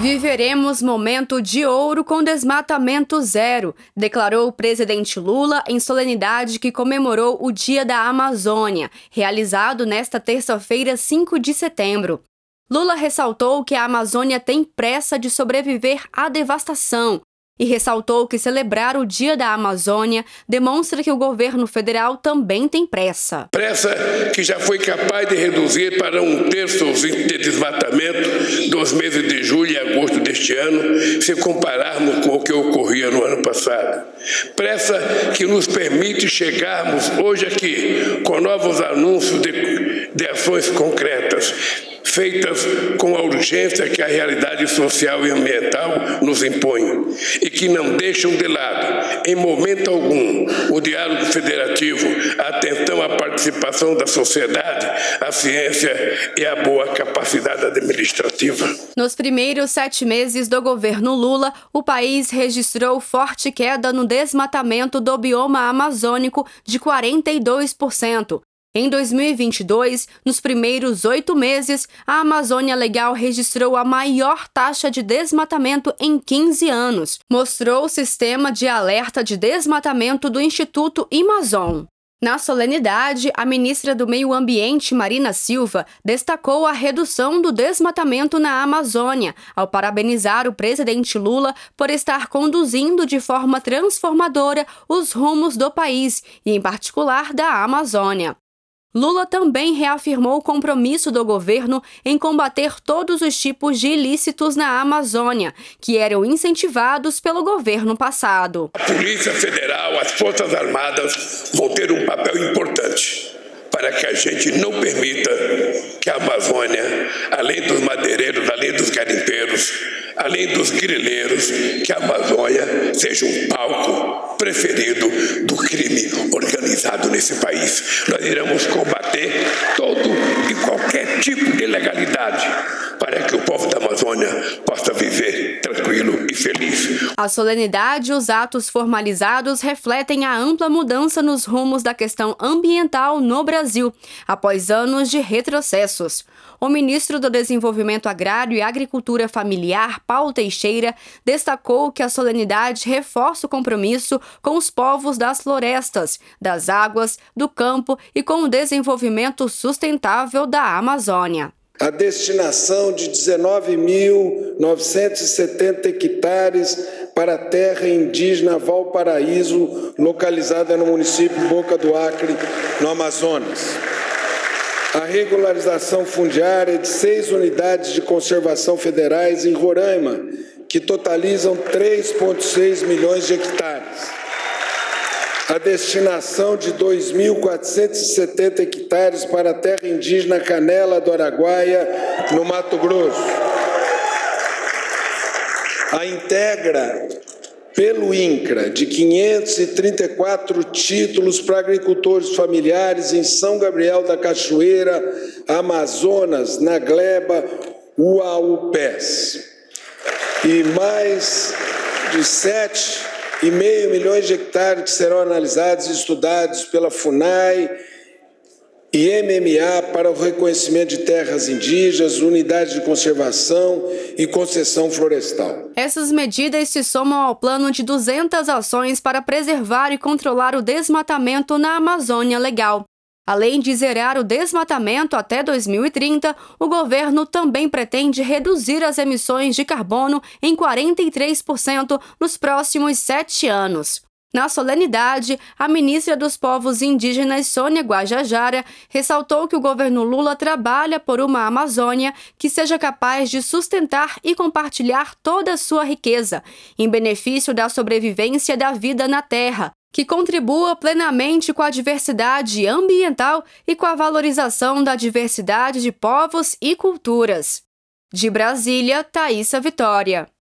Viveremos momento de ouro com desmatamento zero, declarou o presidente Lula em solenidade que comemorou o Dia da Amazônia, realizado nesta terça-feira, 5 de setembro. Lula ressaltou que a Amazônia tem pressa de sobreviver à devastação e ressaltou que celebrar o Dia da Amazônia demonstra que o governo federal também tem pressa. Pressa que já foi capaz de reduzir para um terço de desmatamento dos meses de julho e agosto deste ano, se compararmos com o que ocorria no ano passado. Pressa que nos permite chegarmos hoje aqui com novos anúncios de, de ações concretas feitas com a urgência que a realidade social e ambiental nos impõe e que não deixam de lado, em momento algum, o diálogo federativo, a atenção à participação da sociedade, a ciência e a boa capacidade administrativa. Nos primeiros sete meses do governo Lula, o país registrou forte queda no desmatamento do bioma amazônico de 42%, em 2022, nos primeiros oito meses, a Amazônia Legal registrou a maior taxa de desmatamento em 15 anos, mostrou o sistema de alerta de desmatamento do Instituto Amazon. Na solenidade, a ministra do Meio Ambiente, Marina Silva, destacou a redução do desmatamento na Amazônia, ao parabenizar o presidente Lula por estar conduzindo de forma transformadora os rumos do país e, em particular, da Amazônia. Lula também reafirmou o compromisso do governo em combater todos os tipos de ilícitos na Amazônia, que eram incentivados pelo governo passado. A Polícia Federal, as Forças Armadas vão ter um papel importante para que a gente não permita que a Amazônia, além dos madeireiros, além dos garimpeiros, além dos grileiros, que a Amazônia seja um palco preferido do crime organizado nesse país. Nós iremos combater todo e qualquer tipo de ilegalidade para que o povo da Amazônia possa viver tranquilo feliz. A solenidade e os atos formalizados refletem a ampla mudança nos rumos da questão ambiental no Brasil, após anos de retrocessos. O ministro do Desenvolvimento Agrário e Agricultura Familiar, Paulo Teixeira, destacou que a solenidade reforça o compromisso com os povos das florestas, das águas, do campo e com o desenvolvimento sustentável da Amazônia a destinação de 19.970 hectares para a terra indígena Valparaíso, localizada no município Boca do Acre, no Amazonas. A regularização fundiária de seis unidades de conservação federais em Roraima, que totalizam 3,6 milhões de hectares a destinação de 2.470 hectares para a terra indígena Canela do Araguaia, no Mato Grosso. A integra pelo INCRA de 534 títulos para agricultores familiares em São Gabriel da Cachoeira, Amazonas, na Gleba, UAUPES. E mais de sete e meio milhões de hectares que serão analisados e estudados pela FUNAI e MMA para o reconhecimento de terras indígenas, unidades de conservação e concessão florestal. Essas medidas se somam ao plano de 200 ações para preservar e controlar o desmatamento na Amazônia Legal. Além de zerar o desmatamento até 2030, o governo também pretende reduzir as emissões de carbono em 43% nos próximos sete anos. Na solenidade, a ministra dos Povos Indígenas, Sônia Guajajara, ressaltou que o governo Lula trabalha por uma Amazônia que seja capaz de sustentar e compartilhar toda a sua riqueza, em benefício da sobrevivência da vida na Terra, que contribua plenamente com a diversidade ambiental e com a valorização da diversidade de povos e culturas. De Brasília, Thaisa Vitória.